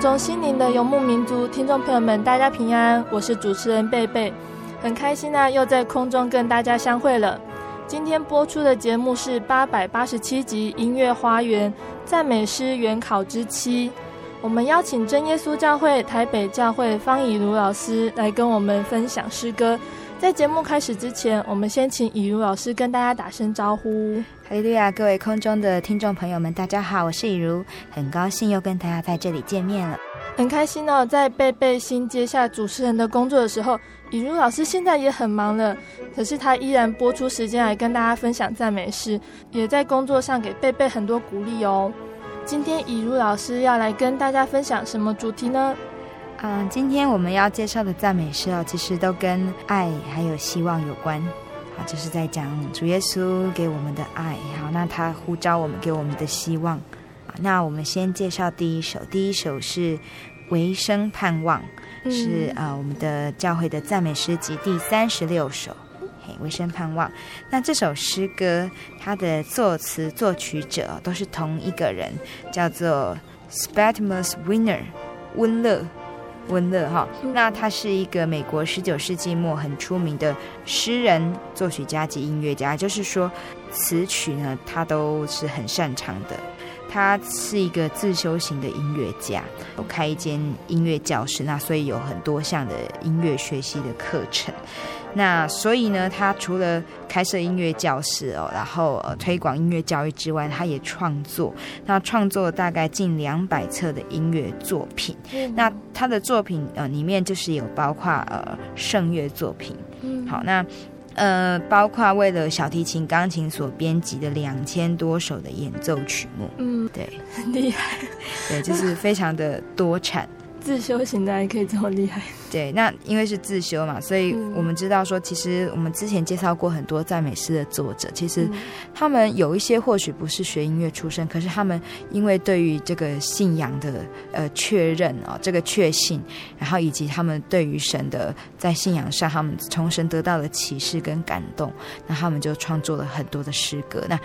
中心灵的游牧民族听众朋友们，大家平安，我是主持人贝贝，很开心啊，又在空中跟大家相会了。今天播出的节目是八百八十七集《音乐花园赞美诗原考之七》，我们邀请真耶稣教会台北教会方以如老师来跟我们分享诗歌。在节目开始之前，我们先请以如老师跟大家打声招呼。哈利路亚，各位空中的听众朋友们，大家好，我是以如，很高兴又跟大家在这里见面了，很开心哦。在贝贝新接下主持人的工作的时候，以如老师现在也很忙了，可是他依然播出时间来跟大家分享赞美诗，也在工作上给贝贝很多鼓励哦。今天以如老师要来跟大家分享什么主题呢？嗯，今天我们要介绍的赞美诗哦，其实都跟爱还有希望有关。好，就是在讲主耶稣给我们的爱。好，那他呼召我们给我们的希望。那我们先介绍第一首，第一首是《唯生盼望》，嗯，是呃我们的教会的赞美诗集第三十六首。嘿，唯生盼望。那这首诗歌，它的作词作曲者都是同一个人，叫做 Spetmus Winner 温乐。温乐哈，那他是一个美国十九世纪末很出名的诗人、作曲家及音乐家，就是说词曲呢，他都是很擅长的。他是一个自修型的音乐家，有开一间音乐教室，那所以有很多项的音乐学习的课程。那所以呢，他除了开设音乐教室哦，然后呃推广音乐教育之外，他也创作。那创作了大概近两百册的音乐作品。嗯、那他的作品呃里面就是有包括呃圣乐作品。嗯，好，那呃包括为了小提琴、钢琴所编辑的两千多首的演奏曲目。嗯，对，很厉害。对，就是非常的多产。自修行的还可以这么厉害？对，那因为是自修嘛，所以我们知道说，其实我们之前介绍过很多赞美诗的作者，其实他们有一些或许不是学音乐出身，可是他们因为对于这个信仰的呃确认啊、哦，这个确信，然后以及他们对于神的在信仰上，他们从神得到的启示跟感动，那他们就创作了很多的诗歌。那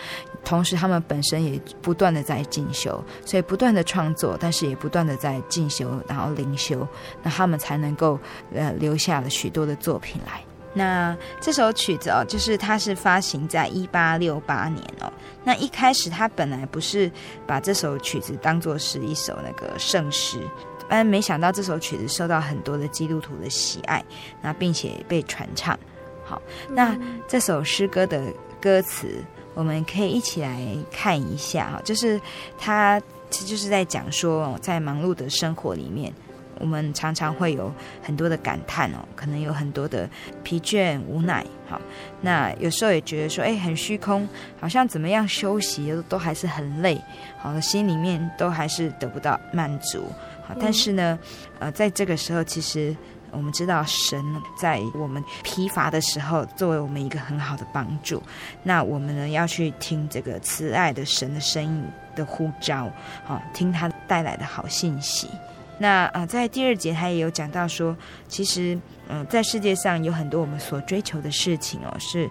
同时他们本身也不断的在进修，所以不断的创作，但是也不断的在进修，然后。灵修，那他们才能够呃留下了许多的作品来。那这首曲子哦，就是它是发行在一八六八年哦。那一开始他本来不是把这首曲子当做是一首那个圣诗，但没想到这首曲子受到很多的基督徒的喜爱，那并且被传唱。好，那这首诗歌的歌词，我们可以一起来看一下哈，就是它其实就是在讲说，在忙碌的生活里面。我们常常会有很多的感叹哦，可能有很多的疲倦无奈。好，那有时候也觉得说，哎，很虚空，好像怎么样休息都还是很累。好，心里面都还是得不到满足。好，但是呢，呃，在这个时候，其实我们知道神在我们疲乏的时候，作为我们一个很好的帮助。那我们呢，要去听这个慈爱的神的声音的呼召，好，听他带来的好信息。那呃，在第二节他也有讲到说，其实嗯、在世界上有很多我们所追求的事情哦，是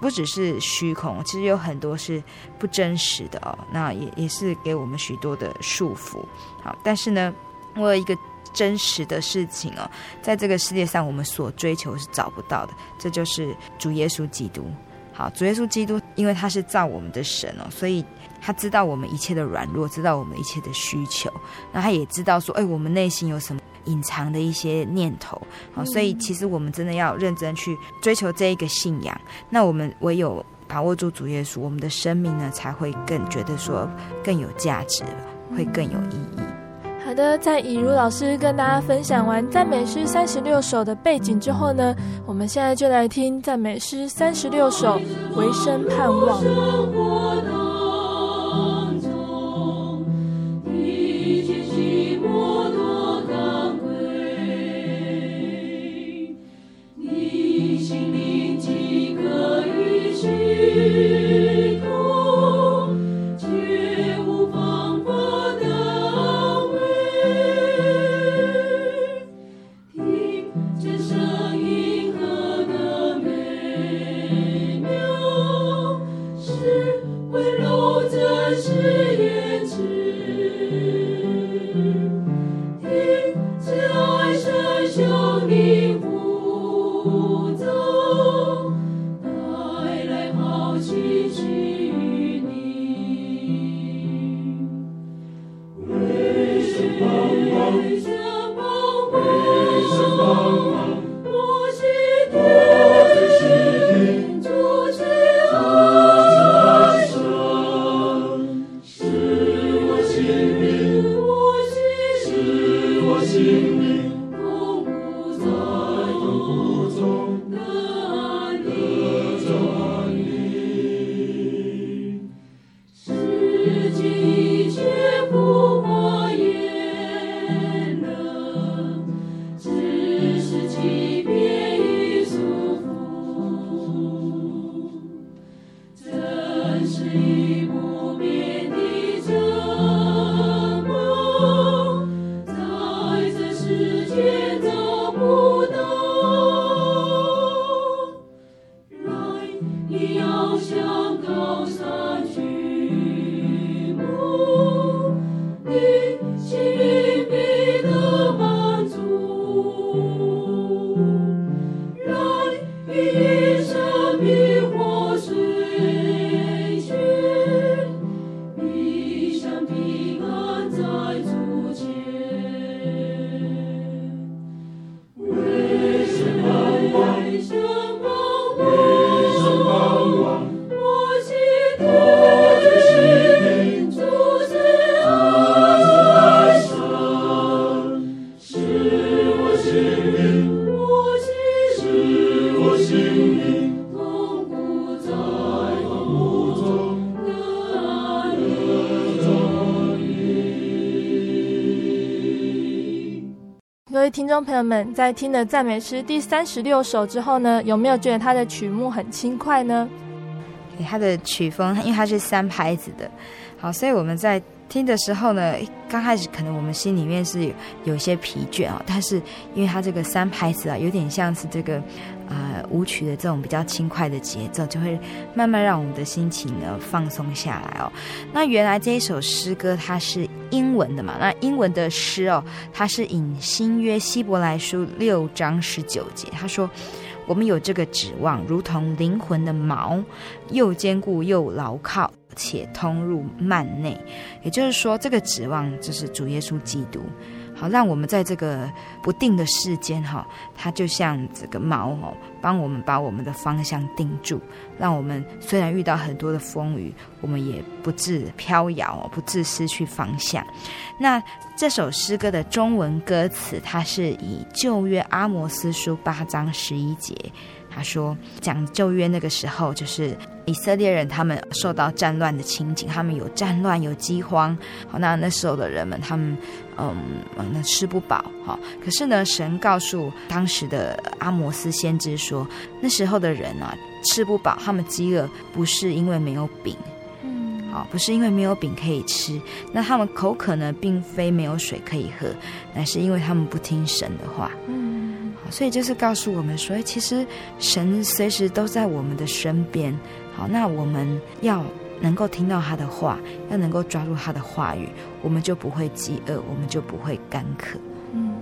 不只是虚空，其实有很多是不真实的哦。那也也是给我们许多的束缚。好，但是呢，我有一个真实的事情哦，在这个世界上我们所追求是找不到的，这就是主耶稣基督。好，主耶稣基督，因为他是造我们的神哦，所以他知道我们一切的软弱，知道我们一切的需求，那他也知道说，哎，我们内心有什么隐藏的一些念头。好，所以其实我们真的要认真去追求这一个信仰。那我们唯有把握住主耶稣，我们的生命呢，才会更觉得说更有价值，会更有意义。好的，在以如老师跟大家分享完赞美诗三十六首的背景之后呢，我们现在就来听赞美诗三十六首《回声盼望》。朋友们，在听了赞美诗第三十六首之后呢，有没有觉得它的曲目很轻快呢？它的曲风，因为它是三拍子的，好，所以我们在听的时候呢，刚开始可能我们心里面是有有些疲倦啊，但是因为它这个三拍子啊，有点像是这个。舞曲的这种比较轻快的节奏，就会慢慢让我们的心情呢放松下来哦。那原来这一首诗歌它是英文的嘛？那英文的诗哦，它是引新约希伯来书六章十九节，他说：“我们有这个指望，如同灵魂的锚，又坚固又牢靠，且通入幔内。”也就是说，这个指望就是主耶稣基督。好，让我们在这个不定的世间，哈，它就像这个锚哦，帮我们把我们的方向定住，让我们虽然遇到很多的风雨，我们也不致飘摇，不致失去方向。那这首诗歌的中文歌词，它是以旧约阿摩斯书八章十一节。他说：“讲旧约那个时候，就是以色列人他们受到战乱的情景，他们有战乱，有饥荒。好，那那时候的人们，他们嗯，那吃不饱。哈，可是呢，神告诉当时的阿摩斯先知说，那时候的人啊，吃不饱，他们饥饿不是因为没有饼。嗯，好，不是因为没有饼可以吃，那他们口渴呢，并非没有水可以喝，乃是因为他们不听神的话。嗯，好，所以就是告诉我们说，其实神随时都在我们的身边。好，那我们要能够听到他的话，要能够抓住他的话语，我们就不会饥饿，我们就不会干渴。嗯，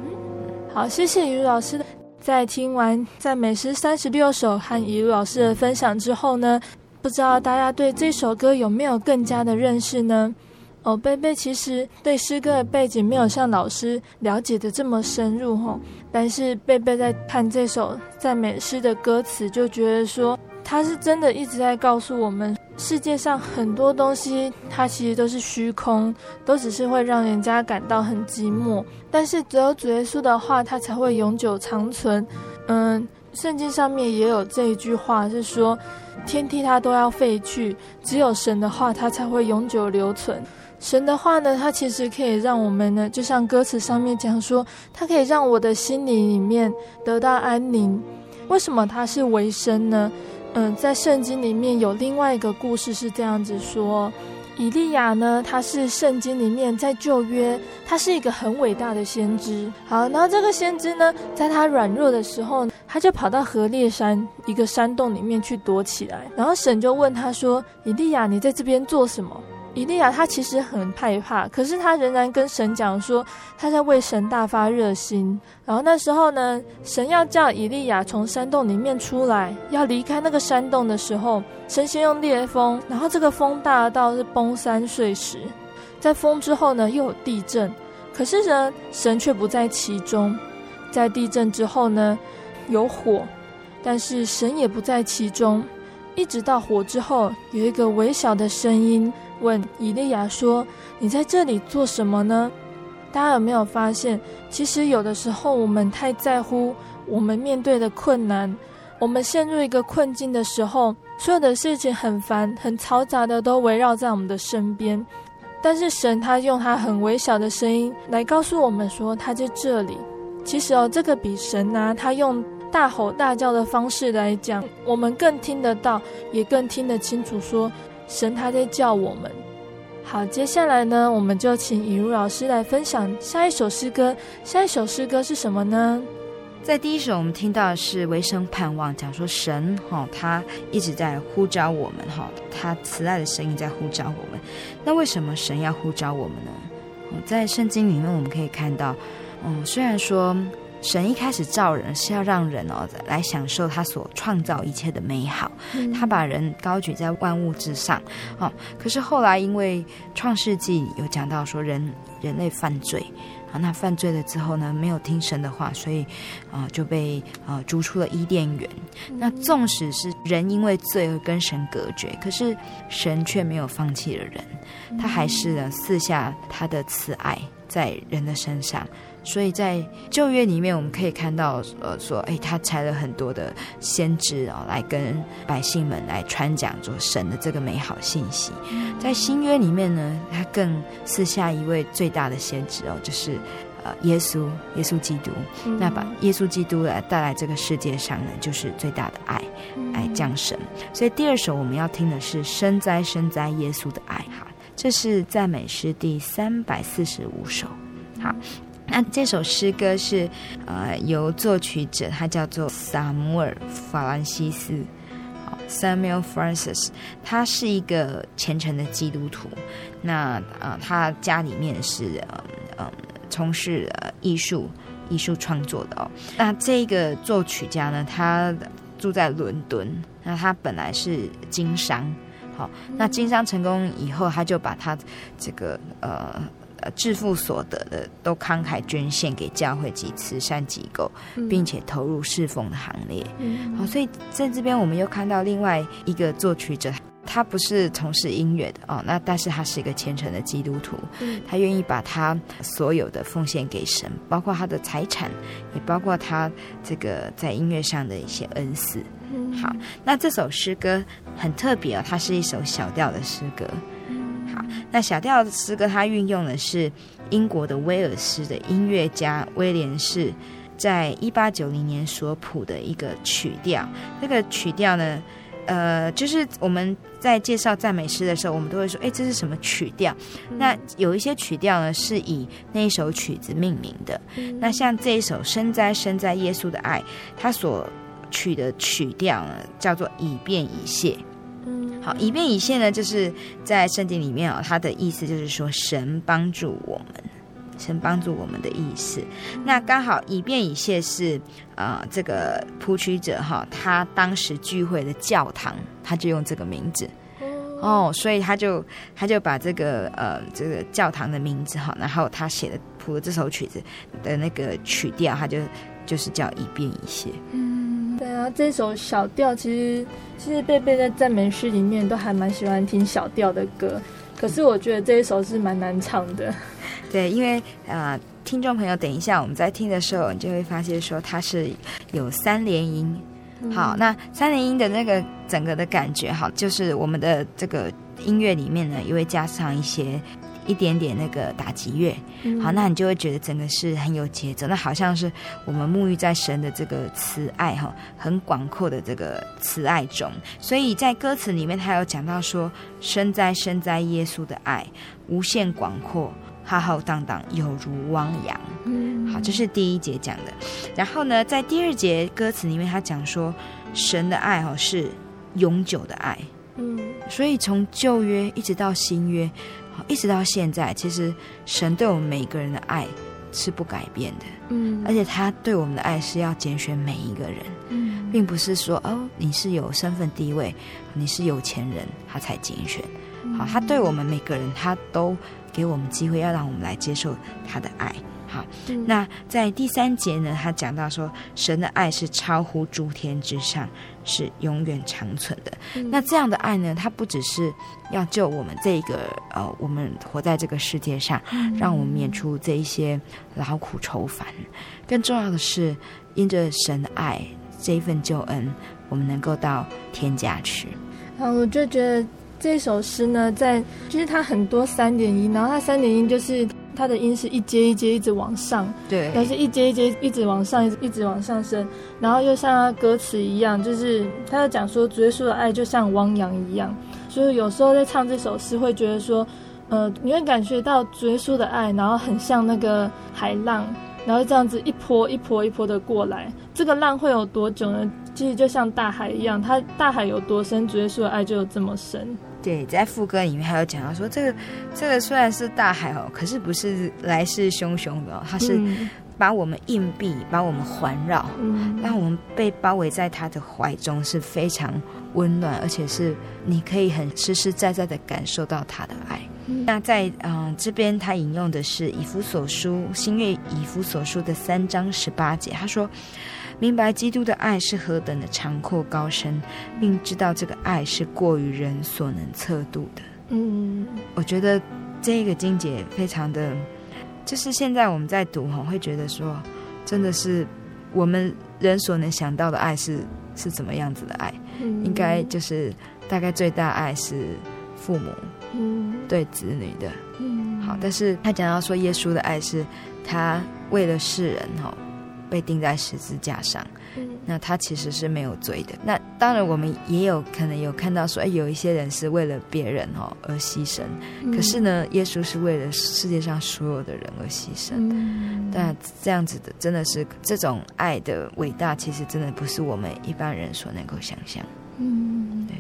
好，谢谢雨老师。在听完赞美诗三十六首和以鲁老师的分享之后呢，不知道大家对这首歌有没有更加的认识呢？哦，贝贝其实对诗歌的背景没有像老师了解的这么深入吼，但是贝贝在看这首赞美诗的歌词，就觉得说他是真的一直在告诉我们。世界上很多东西，它其实都是虚空，都只是会让人家感到很寂寞。但是只有主耶稣的话，它才会永久长存。嗯，圣经上面也有这一句话，是说天地它都要废去，只有神的话，它才会永久留存。神的话呢，它其实可以让我们呢，就像歌词上面讲说，它可以让我的心灵里面得到安宁。为什么它是为生呢？嗯，在圣经里面有另外一个故事是这样子说：以利亚呢，他是圣经里面在旧约，他是一个很伟大的先知。好，然后这个先知呢，在他软弱的时候，他就跑到河烈山一个山洞里面去躲起来。然后神就问他说：“以利亚，你在这边做什么？”以利亚他其实很害怕，可是他仍然跟神讲说他在为神大发热心。然后那时候呢，神要叫以利亚从山洞里面出来，要离开那个山洞的时候，神先用烈风，然后这个风大到是崩山碎石，在风之后呢又有地震，可是呢神却不在其中。在地震之后呢有火，但是神也不在其中，一直到火之后有一个微小的声音。问以利亚说：“你在这里做什么呢？”大家有没有发现，其实有的时候我们太在乎我们面对的困难，我们陷入一个困境的时候，所有的事情很烦、很嘈杂的都围绕在我们的身边。但是神他用他很微小的声音来告诉我们说他在这里。其实哦，这个比神啊他用大吼大叫的方式来讲，我们更听得到，也更听得清楚说。神他在叫我们。好，接下来呢，我们就请尹如老师来分享下一首诗歌。下一首诗歌是什么呢？在第一首，我们听到的是唯生盼望，讲说神哈、哦，他一直在呼召我们哈、哦，他慈爱的声音在呼召我们。那为什么神要呼召我们呢？在圣经里面，我们可以看到，嗯，虽然说。神一开始造人是要让人哦来享受他所创造一切的美好，他把人高举在万物之上，哦，可是后来因为创世纪有讲到说人人类犯罪啊，那犯罪了之后呢，没有听神的话，所以啊就被啊逐出了伊甸园。那纵使是人因为罪而跟神隔绝，可是神却没有放弃了人，他还是呢赐下他的慈爱在人的身上。所以在旧约里面，我们可以看到，呃，说，哎，他差了很多的先知哦，来跟百姓们来传讲着神的这个美好信息。在新约里面呢，他更是下一位最大的先知哦，就是呃耶稣，耶稣基督。那把耶稣基督来带来这个世界上呢，就是最大的爱，爱降神。所以第二首我们要听的是“深哉深哉耶稣的爱”哈，这是赞美诗第三百四十五首，好。那这首诗歌是，呃，由作曲者他叫做萨姆尔·法兰西斯，，Samuel Francis，他是一个虔诚的基督徒。那呃，他家里面是呃呃从事呃艺术艺术创作的哦。那这个作曲家呢，他住在伦敦。那他本来是经商，好，那经商成功以后，他就把他这个呃。致富所得的都慷慨捐献给教会及慈善机构，并且投入侍奉的行列。好、嗯，所以在这边我们又看到另外一个作曲者，他不是从事音乐的哦，那但是他是一个虔诚的基督徒，他愿意把他所有的奉献给神，包括他的财产，也包括他这个在音乐上的一些恩赐。好，那这首诗歌很特别哦，它是一首小调的诗歌。那小调的诗歌，它运用的是英国的威尔斯的音乐家威廉士在一八九零年所谱的一个曲调。这个曲调呢，呃，就是我们在介绍赞美诗的时候，我们都会说，哎，这是什么曲调？嗯、那有一些曲调呢，是以那一首曲子命名的。嗯、那像这一首《深哉深哉耶稣的爱》，它所取的曲调呢，叫做以便以谢。嗯，好，以便以谢呢，就是在圣经里面啊、哦，它的意思就是说，神帮助我们。神帮助我们的意思，那刚好以便以谢是呃这个谱曲者哈，他当时聚会的教堂，他就用这个名字哦，所以他就他就把这个呃这个教堂的名字哈，然后他写的谱的这首曲子的那个曲调，他就就是叫以便以谢。嗯，对啊，这首小调其实其实贝贝在赞美诗里面都还蛮喜欢听小调的歌，可是我觉得这一首是蛮难唱的。对，因为呃，听众朋友，等一下我们在听的时候，你就会发现说它是有三连音。好，那三连音的那个整个的感觉，好，就是我们的这个音乐里面呢，也会加上一些一点点那个打击乐。好，那你就会觉得整个是很有节奏，那好像是我们沐浴在神的这个慈爱哈，很广阔的这个慈爱中。所以在歌词里面，他有讲到说：“身在身在耶稣的爱，无限广阔。”浩浩荡荡，有如汪洋。嗯，好，这是第一节讲的。然后呢，在第二节歌词里面，他讲说，神的爱哈是永久的爱。嗯，所以从旧约一直到新约，一直到现在，其实神对我们每个人的爱是不改变的。嗯，而且他对我们的爱是要拣选每一个人。嗯，并不是说哦，你是有身份地位，你是有钱人，他才拣选。好，他对我们每个人，他都。给我们机会，要让我们来接受他的爱。好，嗯、那在第三节呢，他讲到说，神的爱是超乎诸天之上，是永远长存的。嗯、那这样的爱呢，它不只是要救我们这个呃，我们活在这个世界上，嗯、让我们免除这一些劳苦愁烦。更重要的是，因着神的爱这一份救恩，我们能够到天家去。好，我就觉得。这首诗呢，在就是它很多三点一，然后它三点一就是它的音是一阶一阶一直往上，对，但是一阶一阶一直往上，一直一直往上升，然后又像它歌词一样，就是他在讲说主耶稣的爱就像汪洋一样，所以有时候在唱这首诗会觉得说，呃，你会感觉到主耶稣的爱，然后很像那个海浪，然后这样子一波一波一波的过来，这个浪会有多久呢？其实就像大海一样，它大海有多深，主耶稣的爱就有这么深。对，在副歌里面还有讲到说，这个这个虽然是大海哦，可是不是来势汹汹的哦，它是把我们硬币，把我们环绕，嗯，让我们被包围在他的怀中，是非常温暖，而且是你可以很实实在在的感受到他的爱。嗯、那在嗯这边，他引用的是以弗所书新约以弗所书的三章十八节，他说。明白基督的爱是何等的长阔高深，并知道这个爱是过于人所能测度的。嗯，我觉得这个经节非常的，就是现在我们在读哈，会觉得说，真的是我们人所能想到的爱是是怎么样子的爱？嗯，应该就是大概最大爱是父母嗯对子女的。嗯，好，但是他讲到说耶稣的爱是他为了世人哈。被钉在十字架上，嗯、那他其实是没有罪的。那当然，我们也有可能有看到说，哎，有一些人是为了别人哦而牺牲。嗯、可是呢，耶稣是为了世界上所有的人而牺牲。嗯、但这样子的，真的是这种爱的伟大，其实真的不是我们一般人所能够想象。嗯，对。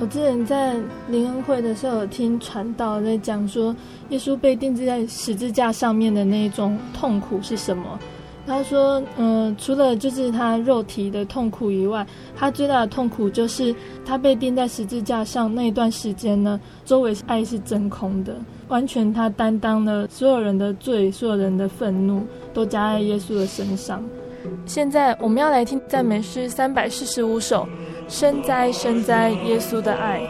我之前在灵恩会的时候，有听传道在讲说，耶稣被钉在十字架上面的那一种痛苦是什么？他说：“嗯、除了就是他肉体的痛苦以外，他最大的痛苦就是他被钉在十字架上那一段时间呢，周围爱是真空的，完全他担当了所有人的罪，所有人的愤怒都加在耶稣的身上。现在我们要来听赞美诗三百四十五首，深哉深哉耶稣的爱。”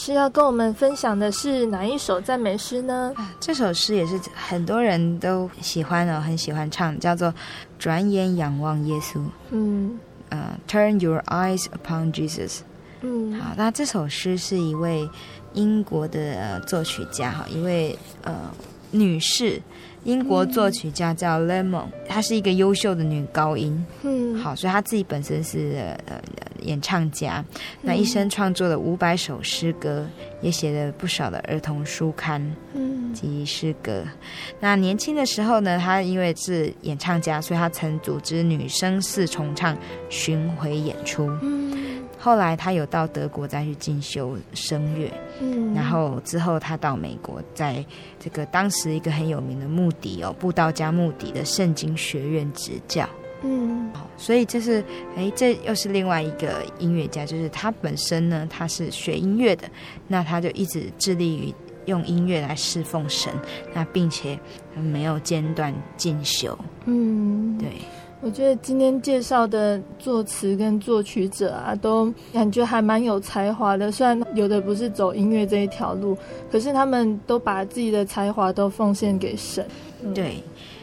师要跟我们分享的是哪一首赞美诗呢？这首诗也是很多人都喜欢哦，很喜欢唱，叫做《转眼仰望耶稣》。嗯，呃，Turn your eyes upon Jesus。嗯，好，那这首诗是一位英国的作曲家哈，一位呃女士。英国作曲家叫 Lemon，她是一个优秀的女高音。嗯，好，所以她自己本身是呃演唱家，那一生创作了五百首诗歌，也写了不少的儿童书刊及诗歌。那年轻的时候呢，他因为是演唱家，所以他曾组织女声四重唱巡回演出。后来他有到德国再去进修声乐，嗯，然后之后他到美国，在这个当时一个很有名的穆迪哦，布道家穆迪的圣经学院执教，嗯，好所以这是哎，这又是另外一个音乐家，就是他本身呢，他是学音乐的，那他就一直致力于用音乐来侍奉神，那并且没有间断进修，嗯，对。我觉得今天介绍的作词跟作曲者啊，都感觉还蛮有才华的。虽然有的不是走音乐这一条路，可是他们都把自己的才华都奉献给神。嗯、对，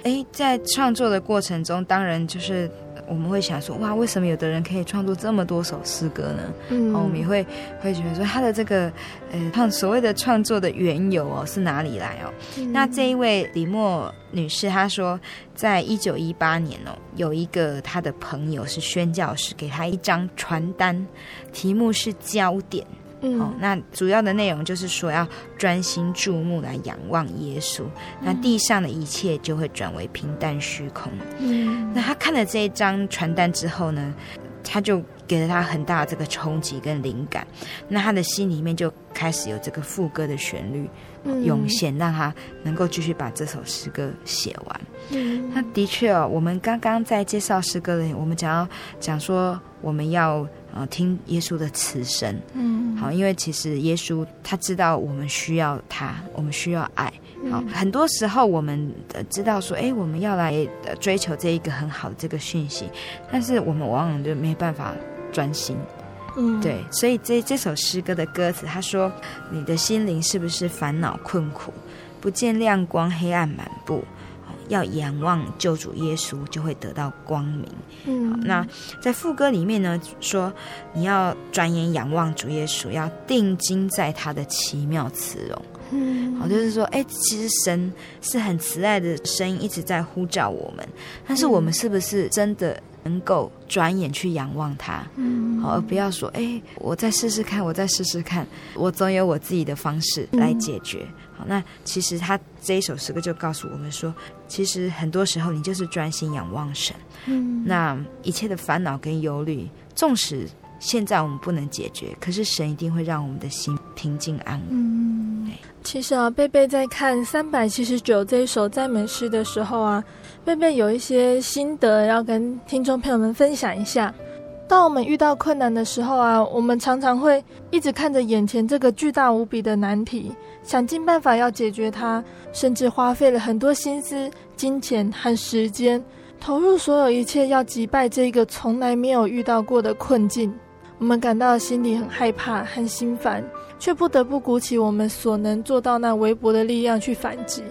哎，在创作的过程中，当然就是。我们会想说，哇，为什么有的人可以创作这么多首诗歌呢？嗯，我们也会会觉得说，他的这个呃，创所谓的创作的缘由哦，是哪里来哦？嗯、那这一位李默女士，她说，在一九一八年哦，有一个她的朋友是宣教师，给她一张传单，题目是焦点。嗯、哦，那主要的内容就是说要专心注目来仰望耶稣，嗯、那地上的一切就会转为平淡虚空。嗯，那他看了这一张传单之后呢，他就给了他很大的这个冲击跟灵感，那他的心里面就开始有这个副歌的旋律涌现，嗯、让他能够继续把这首诗歌写完。嗯，那的确哦，我们刚刚在介绍诗歌的，我们讲要讲说我们要。啊，听耶稣的慈声，嗯，好，因为其实耶稣他知道我们需要他，我们需要爱，好，很多时候我们知道说，哎，我们要来追求这一个很好的这个讯息，但是我们往往就没办法专心，嗯，对，所以这这首诗歌的歌词，他说，你的心灵是不是烦恼困苦，不见亮光，黑暗满布。要仰望救主耶稣，就会得到光明。嗯，好，那在副歌里面呢，说你要转眼仰望主耶稣，要定睛在他的奇妙慈容。嗯，好，就是说，哎，其实神是很慈爱的声音，一直在呼召我们。但是我们是不是真的能够转眼去仰望他？嗯，好，而不要说，哎，我再试试看，我再试试看，我总有我自己的方式来解决。嗯好，那其实他这一首诗歌就告诉我们说，其实很多时候你就是专心仰望神，嗯，那一切的烦恼跟忧虑，纵使现在我们不能解决，可是神一定会让我们的心平静安稳。嗯，其实啊，贝贝在看三百七十九这一首赞美诗的时候啊，贝贝有一些心得要跟听众朋友们分享一下。当我们遇到困难的时候啊，我们常常会一直看着眼前这个巨大无比的难题。想尽办法要解决它，甚至花费了很多心思、金钱和时间，投入所有一切要击败这个从来没有遇到过的困境。我们感到心里很害怕、很心烦，却不得不鼓起我们所能做到那微薄的力量去反击。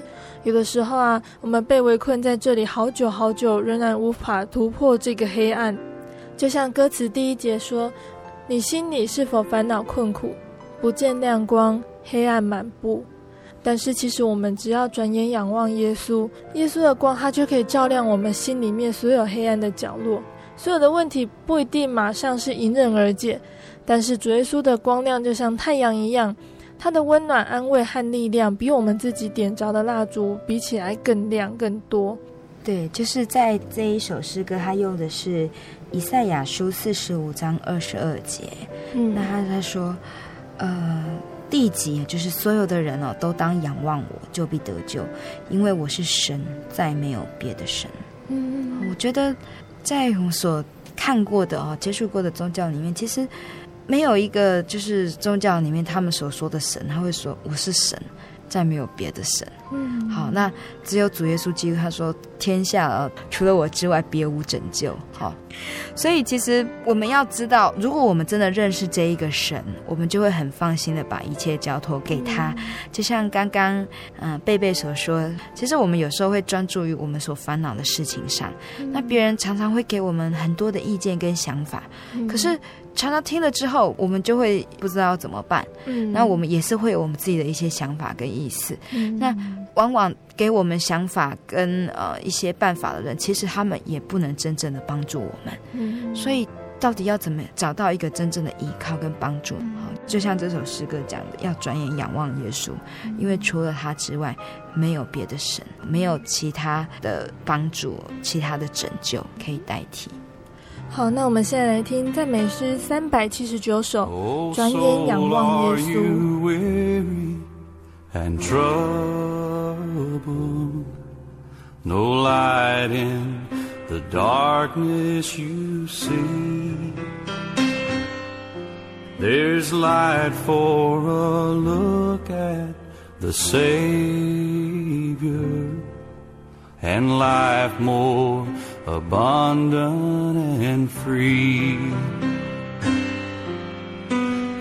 有的时候啊，我们被围困在这里好久好久，仍然无法突破这个黑暗。就像歌词第一节说：“你心里是否烦恼困苦，不见亮光？”黑暗满布，但是其实我们只要转眼仰望耶稣，耶稣的光，它就可以照亮我们心里面所有黑暗的角落。所有的问题不一定马上是迎刃而解，但是主耶稣的光亮就像太阳一样，它的温暖、安慰和力量，比我们自己点着的蜡烛比起来更亮更多。对，就是在这一首诗歌，他用的是以赛亚书四十五章二十二节。嗯，那他他说，呃。地级就是所有的人哦，都当仰望我，就必得救，因为我是神，再没有别的神。嗯，我觉得在我所看过的哦，接触过的宗教里面，其实没有一个就是宗教里面他们所说的神，他会说我是神，再没有别的神。嗯，好，那只有主耶稣基督，他说天下呃除了我之外别无拯救。好，所以其实我们要知道，如果我们真的认识这一个神，我们就会很放心的把一切交托给他。嗯、就像刚刚嗯贝贝所说，其实我们有时候会专注于我们所烦恼的事情上，嗯、那别人常常会给我们很多的意见跟想法，嗯、可是。常常听了之后，我们就会不知道怎么办。嗯，那我们也是会有我们自己的一些想法跟意思。嗯，那往往给我们想法跟呃一些办法的人，其实他们也不能真正的帮助我们。嗯，所以到底要怎么找到一个真正的依靠跟帮助？嗯，就像这首诗歌讲的，要转眼仰望耶稣，因为除了他之外，没有别的神，没有其他的帮助，其他的拯救可以代替。好，那我们现在来听赞美诗三百七十九首，转眼仰望耶稣。abundant and free.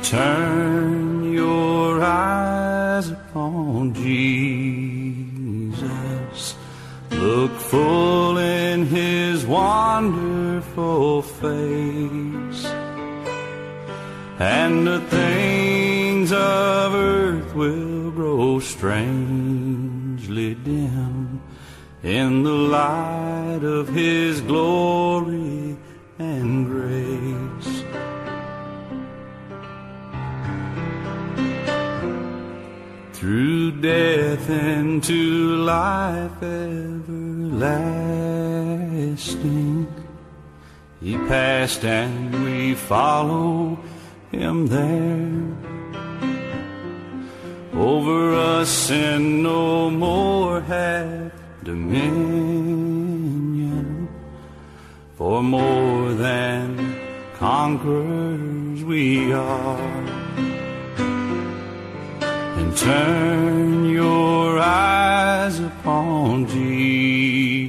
Turn your eyes upon Jesus. Look full in his wonderful face. And the things of earth will grow strangely dim in the light of His glory and grace. Through death into life everlasting, He passed and we follow Him there. Over us sin no more have dominion. For more than conquerors we are. And turn your eyes upon Jesus.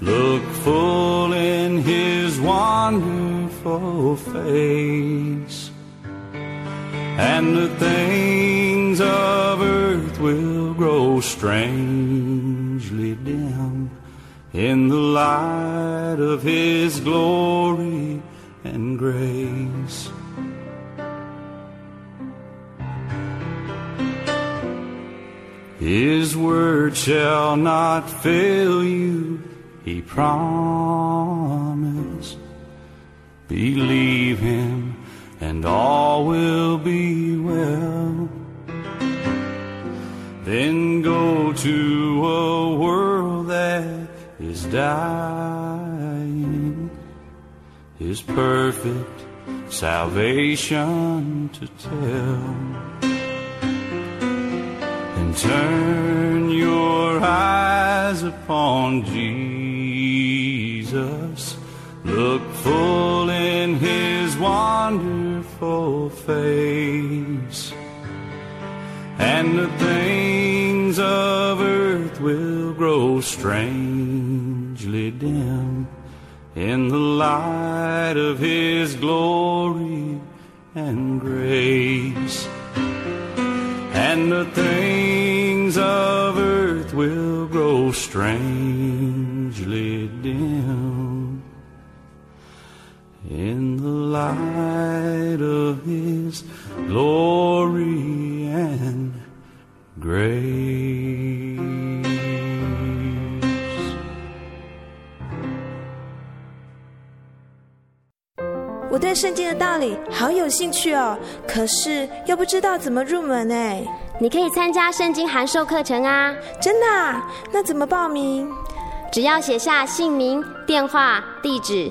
Look full in his wonderful face. And the things of earth will grow strangely dim in the light of His glory and grace. His word shall not fail you, He promised. Believe Him and all will be well. Then go to a world that is dying, His perfect salvation to tell. And turn your eyes upon Jesus. Look full in His wonderful face. And the things of earth will grow strangely dim in the light of His glory and grace. And the things of earth will grow strangely dim in the light of His glory grace. 我对圣经的道理好有兴趣哦，可是又不知道怎么入门哎。你可以参加圣经函授课程啊！真的啊？那怎么报名？只要写下姓名、电话、地址。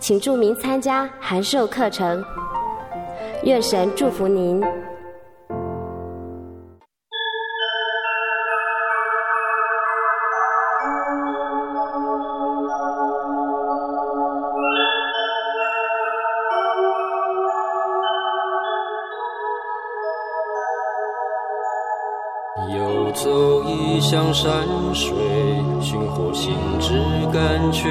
请注明参加函授课程。愿神祝福您。游走异乡山水，寻获心之甘泉，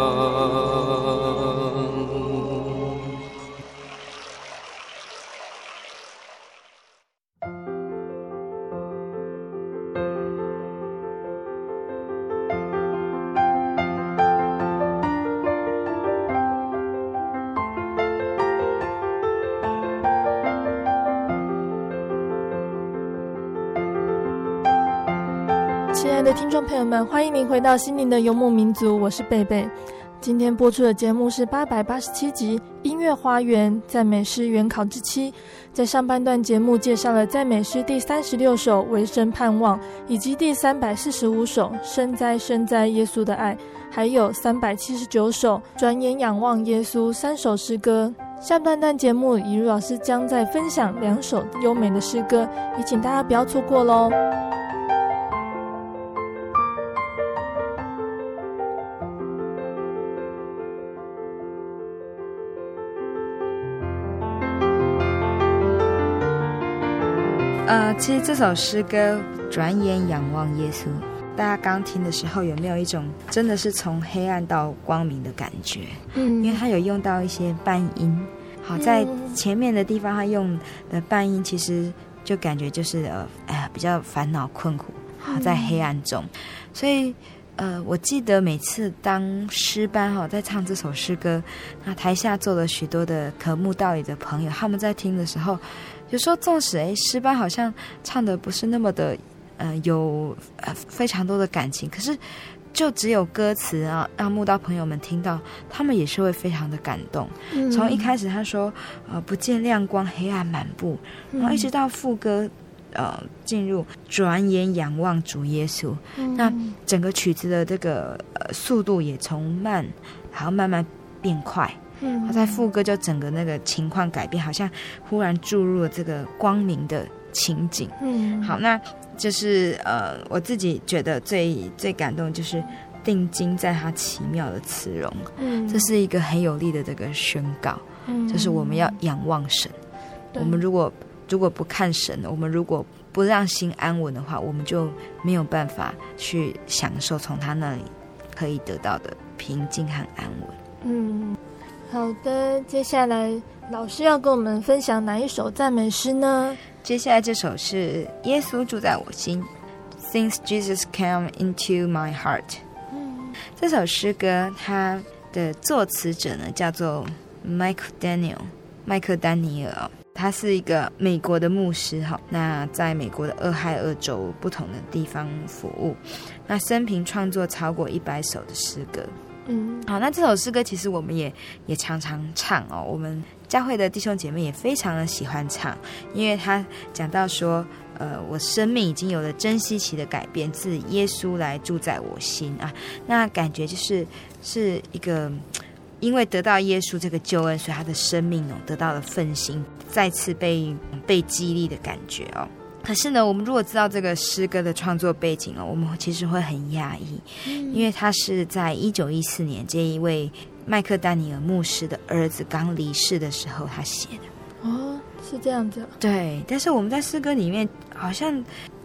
友们，欢迎您回到心灵的游牧民族，我是贝贝。今天播出的节目是八百八十七集《音乐花园赞美诗原考之七》。在上半段节目介绍了赞美诗第三十六首《唯生盼望》，以及第三百四十五首《深哉深哉耶稣的爱》，还有三百七十九首《转眼仰望耶稣》三首诗歌。下半段节目，以如老师将再分享两首优美的诗歌，也请大家不要错过喽。呃，其实这首诗歌《转眼仰望耶稣》，大家刚听的时候有没有一种真的是从黑暗到光明的感觉？嗯，因为它有用到一些半音，好，在前面的地方它用的半音，其实就感觉就是呃，哎呀，比较烦恼困苦，好，在黑暗中，所以呃，我记得每次当诗班哈在唱这首诗歌，那台下坐了许多的渴慕道理的朋友，他们在听的时候。有时候，纵使哎，诗班好像唱的不是那么的，呃，有呃非常多的感情，可是就只有歌词啊，让慕道朋友们听到，他们也是会非常的感动。嗯、从一开始他说，呃，不见亮光，黑暗满布，然后一直到副歌，呃，进入转眼仰望主耶稣，嗯、那整个曲子的这个呃速度也从慢，然后慢慢变快。他在副歌就整个那个情况改变，好像忽然注入了这个光明的情景。嗯，好，那就是呃，我自己觉得最最感动就是定睛在他奇妙的慈容。嗯，这是一个很有力的这个宣告。嗯，就是我们要仰望神。我们如果如果不看神，我们如果不让心安稳的话，我们就没有办法去享受从他那里可以得到的平静和安稳。嗯。好的，接下来老师要跟我们分享哪一首赞美诗呢？接下来这首是《耶稣住在我心》，Since Jesus came into my heart。这首诗歌它的作词者呢叫做 Michael Daniel，麦克丹尼尔，他是一个美国的牧师哈，那在美国的俄亥俄州不同的地方服务，那生平创作超过一百首的诗歌。好，那这首诗歌其实我们也也常常唱哦，我们教会的弟兄姐妹也非常的喜欢唱，因为他讲到说，呃，我生命已经有了真稀奇的改变，自耶稣来住在我心啊，那感觉就是是一个因为得到耶稣这个救恩，所以他的生命哦得到了奋兴，再次被被激励的感觉哦。可是呢，我们如果知道这个诗歌的创作背景哦，我们其实会很讶异，嗯、因为他是在一九一四年这一位麦克丹尼尔牧师的儿子刚离世的时候他写的。哦，是这样子。对，但是我们在诗歌里面好像，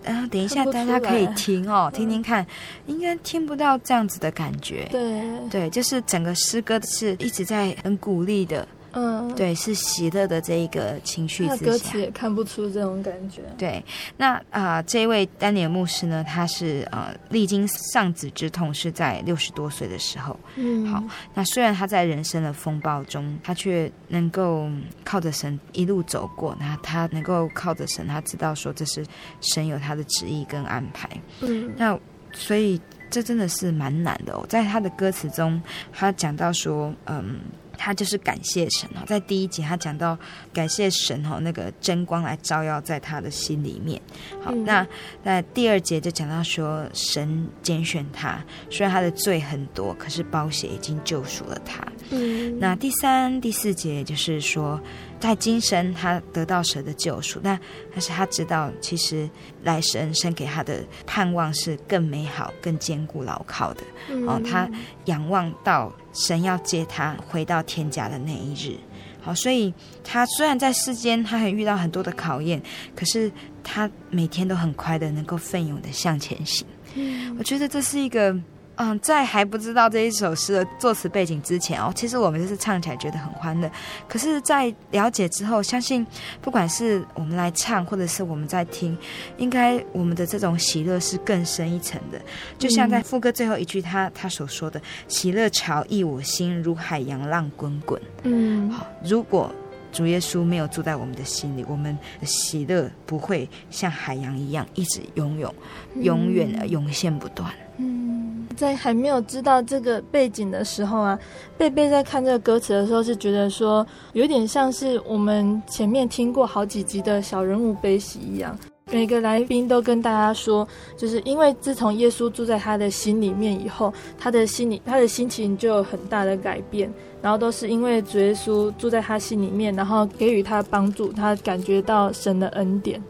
嗯、呃，等一下大家可以听哦，听听看，应该听不到这样子的感觉。对，对，就是整个诗歌是一直在很鼓励的。嗯，对，是喜乐的这一个情绪之下。歌词也看不出这种感觉。对，那啊、呃，这位丹尼尔牧师呢，他是呃历经丧子之痛，是在六十多岁的时候。嗯，好，那虽然他在人生的风暴中，他却能够靠着神一路走过，那他能够靠着神，他知道说这是神有他的旨意跟安排。嗯，那所以这真的是蛮难的哦，在他的歌词中，他讲到说，嗯。他就是感谢神哦，在第一节他讲到感谢神哦，那个真光来照耀在他的心里面。好，那在第二节就讲到说，神拣选他，虽然他的罪很多，可是包血已经救赎了他。嗯，那第三、第四节就是说。在今生，他得到神的救赎，但但是他知道，其实来生生给他的盼望是更美好、更坚固、牢靠的。嗯、哦，他仰望到神要接他回到天家的那一日。好，所以他虽然在世间，他很遇到很多的考验，可是他每天都很快的能够奋勇的向前行。嗯，我觉得这是一个。嗯，在还不知道这一首诗的作词背景之前哦，其实我们就是唱起来觉得很欢乐。可是，在了解之后，相信不管是我们来唱，或者是我们在听，应该我们的这种喜乐是更深一层的。就像在副歌最后一句他，他他所说的“喜乐潮溢我心，如海洋浪滚滚”。嗯，好，如果主耶稣没有住在我们的心里，我们的喜乐不会像海洋一样一直拥有，永远的涌现不断。嗯，在还没有知道这个背景的时候啊，贝贝在看这个歌词的时候是觉得说，有点像是我们前面听过好几集的小人物悲喜一样。每个来宾都跟大家说，就是因为自从耶稣住在他的心里面以后，他的心里他的心情就有很大的改变，然后都是因为主耶稣住在他心里面，然后给予他帮助，他感觉到神的恩典。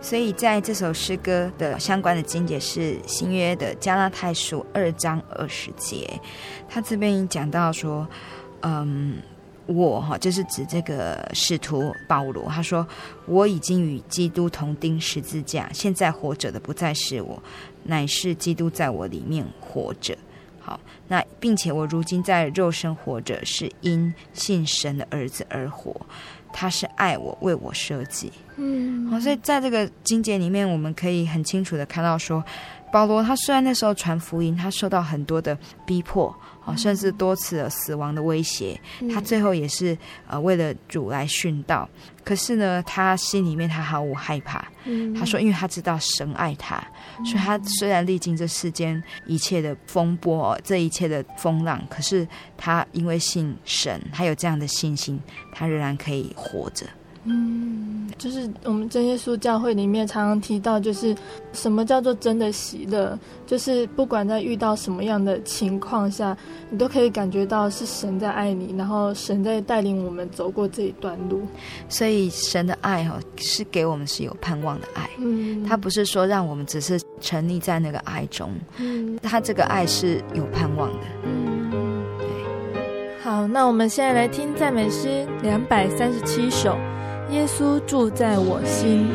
所以在这首诗歌的相关的经节是新约的加拉太书二章二十节，他这边讲到说，嗯，我哈就是指这个使徒保罗，他说我已经与基督同钉十字架，现在活着的不再是我，乃是基督在我里面活着。好，那并且我如今在肉身活着，是因信神的儿子而活。他是爱我，为我设计。嗯，好，所以在这个经节里面，我们可以很清楚的看到说，保罗他虽然那时候传福音，他受到很多的逼迫。哦，甚至多次的死亡的威胁，他最后也是呃为了主来殉道。可是呢，他心里面他毫无害怕。他说，因为他知道神爱他，所以他虽然历经这世间一切的风波，这一切的风浪，可是他因为信神，他有这样的信心，他仍然可以活着。嗯，就是我们真耶稣教会里面常常提到，就是什么叫做真的喜乐，就是不管在遇到什么样的情况下，你都可以感觉到是神在爱你，然后神在带领我们走过这一段路。所以神的爱哈是给我们是有盼望的爱，嗯，他不是说让我们只是沉溺在那个爱中，嗯，他这个爱是有盼望的，嗯，对。好，那我们现在来听赞美诗两百三十七首。耶稣住在我心。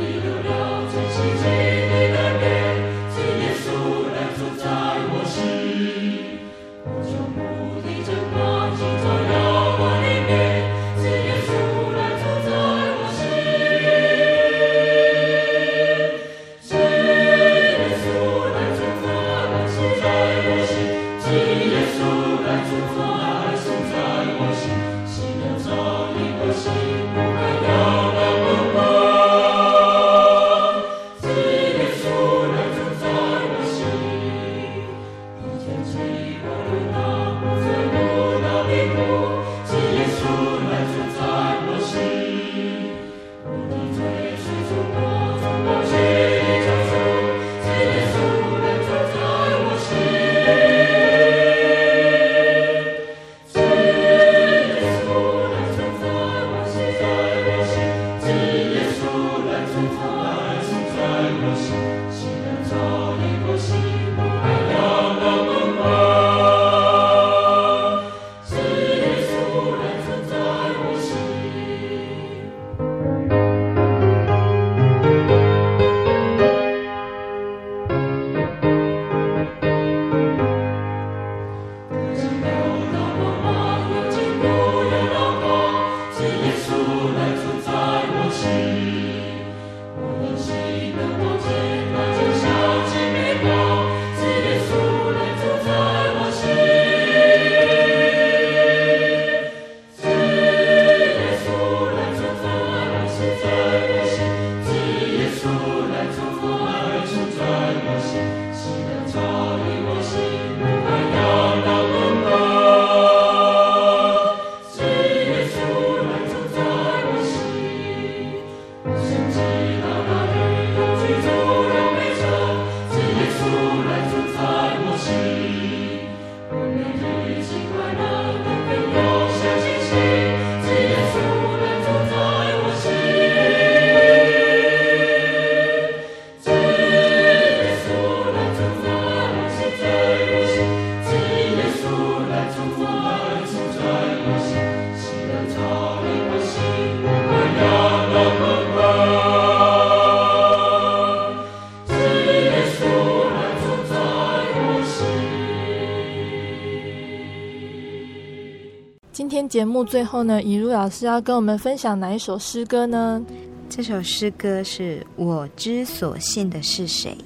节目最后呢，尹如老师要跟我们分享哪一首诗歌呢？这首诗歌是我之所信的是谁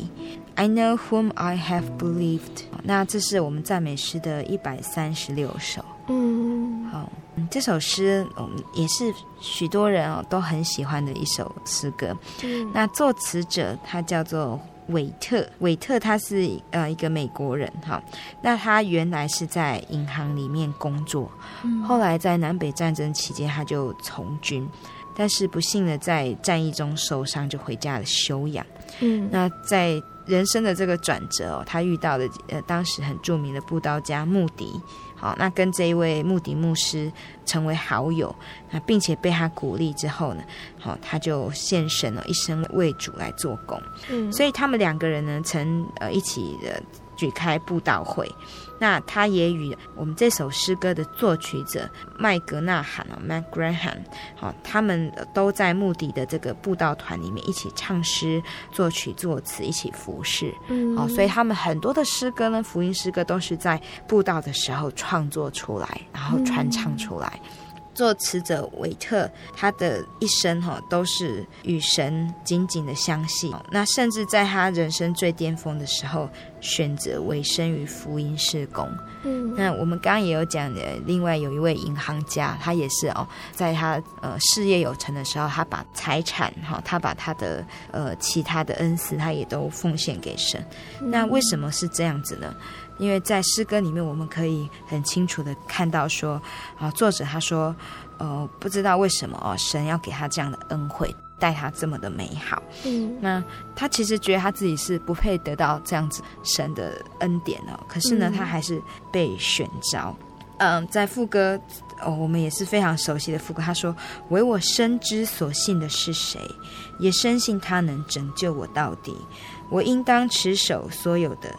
？I know whom I have believed。那这是我们赞美诗的一百三十六首。嗯，好，这首诗嗯也是许多人哦都很喜欢的一首诗歌。嗯，那作词者他叫做。韦特，韦特他是呃一个美国人哈，那他原来是在银行里面工作，嗯，后来在南北战争期间他就从军，但是不幸的在战役中受伤，就回家了休养。嗯，那在人生的这个转折哦，他遇到了呃当时很著名的布道家穆迪。好，那跟这一位穆迪牧师成为好友，那并且被他鼓励之后呢，好，他就献身了，一生为主来做工。嗯，所以他们两个人呢，曾呃一起的。举开布道会，那他也与我们这首诗歌的作曲者麦格纳罕啊，Mac Graham，好，他们都在目的的这个布道团里面一起唱诗、作曲、作词，一起服侍。嗯，好，所以他们很多的诗歌呢，福音诗歌都是在布道的时候创作出来，然后传唱出来。嗯作词者维特，他的一生哈都是与神紧紧的相系。那甚至在他人生最巅峰的时候，选择委身于福音事工。嗯，那我们刚刚也有讲的，另外有一位银行家，他也是哦，在他呃事业有成的时候，他把财产哈，他把他的呃其他的恩赐，他也都奉献给神。那为什么是这样子呢？因为在诗歌里面，我们可以很清楚的看到说，啊，作者他说，呃，不知道为什么哦，神要给他这样的恩惠，待他这么的美好。嗯，那他其实觉得他自己是不配得到这样子神的恩典哦，可是呢，他还是被选召。嗯、呃，在副歌哦，我们也是非常熟悉的副歌，他说：“唯我深知所信的是谁，也深信他能拯救我到底。我应当持守所有的。”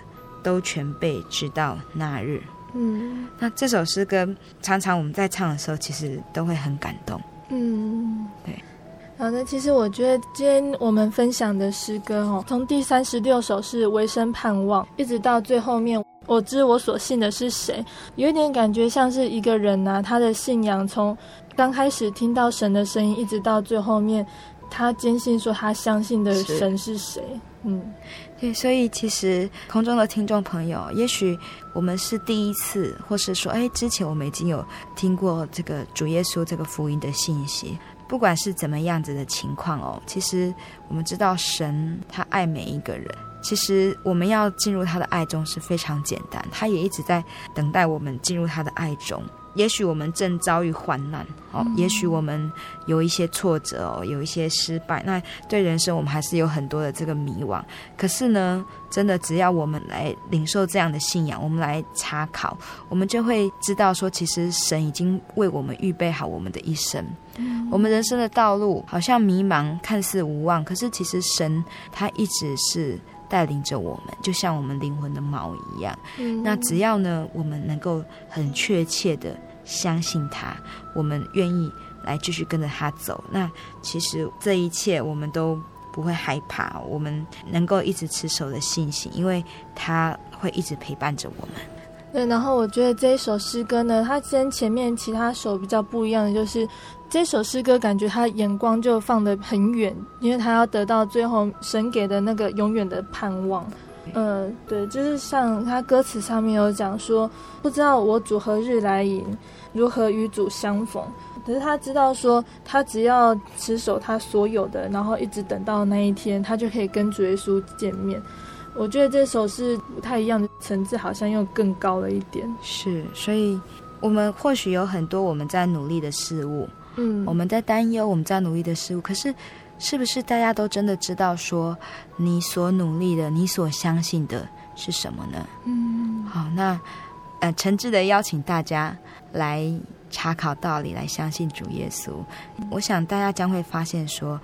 都全被知道那日。嗯，那这首诗歌常常我们在唱的时候，其实都会很感动。嗯，对。好的，其实我觉得今天我们分享的诗歌哦，从第三十六首是唯生盼望，一直到最后面，我知我所信的是谁，有一点感觉像是一个人呐、啊，他的信仰从刚开始听到神的声音，一直到最后面，他坚信说他相信的神是谁。嗯，对，所以其实空中的听众朋友，也许我们是第一次，或是说，哎，之前我们已经有听过这个主耶稣这个福音的信息。不管是怎么样子的情况哦，其实我们知道神他爱每一个人，其实我们要进入他的爱中是非常简单，他也一直在等待我们进入他的爱中。也许我们正遭遇患难，哦，也许我们有一些挫折哦，有一些失败，那对人生我们还是有很多的这个迷惘。可是呢，真的只要我们来领受这样的信仰，我们来查考，我们就会知道说，其实神已经为我们预备好我们的一生。我们人生的道路好像迷茫，看似无望，可是其实神他一直是。带领着我们，就像我们灵魂的锚一样。嗯。那只要呢，我们能够很确切的相信他，我们愿意来继续跟着他走。那其实这一切我们都不会害怕，我们能够一直持守的信心，因为他会一直陪伴着我们。对，然后我觉得这一首诗歌呢，它跟前面其他首比较不一样的就是。这首诗歌感觉他眼光就放得很远，因为他要得到最后神给的那个永远的盼望。嗯、呃，对，就是像他歌词上面有讲说，不知道我主何日来迎，如何与主相逢。可是他知道说，他只要持守他所有的，然后一直等到那一天，他就可以跟主耶稣见面。我觉得这首是不太一样的层次，好像又更高了一点。是，所以我们或许有很多我们在努力的事物。嗯，我们在担忧，我们在努力的事物，可是，是不是大家都真的知道说，你所努力的，你所相信的是什么呢？嗯，好，那呃，诚挚的邀请大家来查考道理，来相信主耶稣。我想大家将会发现说，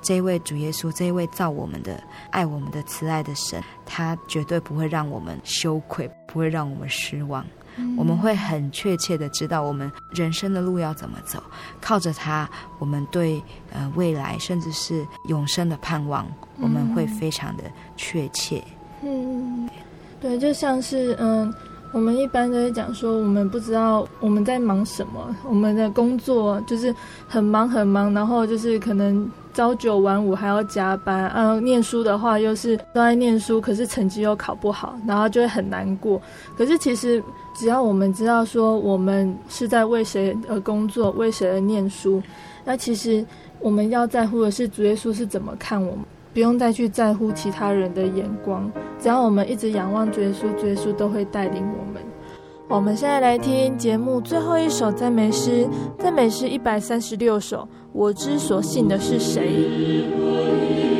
这一位主耶稣，这一位造我们的、爱我们的、慈爱的神，他绝对不会让我们羞愧，不会让我们失望。我们会很确切的知道我们人生的路要怎么走，靠着它，我们对呃未来甚至是永生的盼望，我们会非常的确切。嗯，对，就像是嗯，我们一般都会讲说，我们不知道我们在忙什么，我们的工作就是很忙很忙，然后就是可能朝九晚五还要加班，嗯，念书的话又是都在念书，可是成绩又考不好，然后就会很难过。可是其实只要我们知道说我们是在为谁而工作，为谁而念书，那其实我们要在乎的是主耶稣是怎么看我们。不用再去在乎其他人的眼光，只要我们一直仰望主耶稣，主耶稣都会带领我们。我们现在来听节目最后一首赞美诗，赞美诗一百三十六首。我之所信的是谁？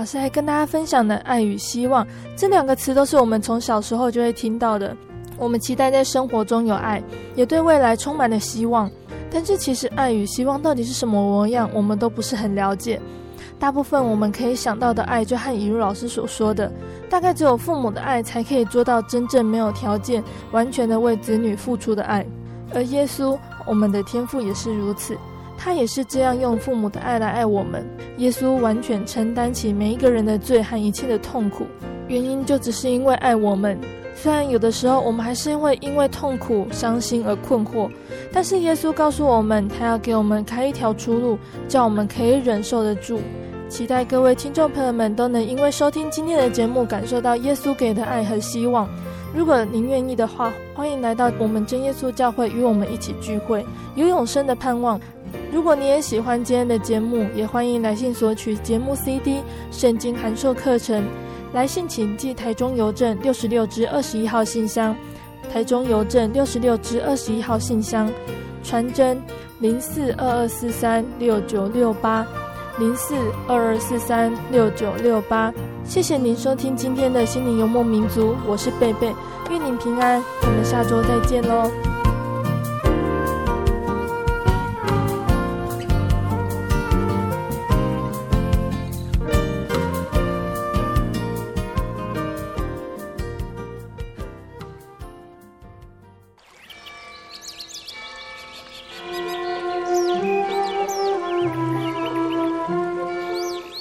老师还跟大家分享的“爱与希望”这两个词，都是我们从小时候就会听到的。我们期待在生活中有爱，也对未来充满了希望。但是，其实爱与希望到底是什么模样，我们都不是很了解。大部分我们可以想到的爱，就和以如老师所说的，大概只有父母的爱才可以做到真正没有条件、完全的为子女付出的爱。而耶稣，我们的天赋也是如此。他也是这样用父母的爱来爱我们。耶稣完全承担起每一个人的罪和一切的痛苦，原因就只是因为爱我们。虽然有的时候我们还是会因为痛苦、伤心而困惑，但是耶稣告诉我们，他要给我们开一条出路，叫我们可以忍受得住。期待各位听众朋友们都能因为收听今天的节目，感受到耶稣给的爱和希望。如果您愿意的话，欢迎来到我们真耶稣教会，与我们一起聚会，有永生的盼望。如果你也喜欢今天的节目，也欢迎来信索取节目 CD、圣经函授课程。来信请寄台中邮政六十六支二十一号信箱，台中邮政六十六支二十一号信箱，传真零四二二四三六九六八零四二二四三六九六八。谢谢您收听今天的心灵游牧民族，我是贝贝，愿您平安，我们下周再见喽。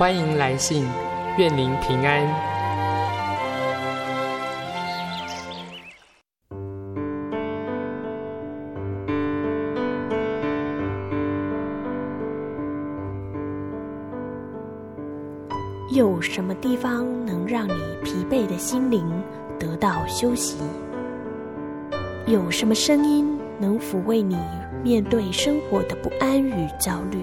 欢迎来信，愿您平安。有什么地方能让你疲惫的心灵得到休息？有什么声音能抚慰你面对生活的不安与焦虑？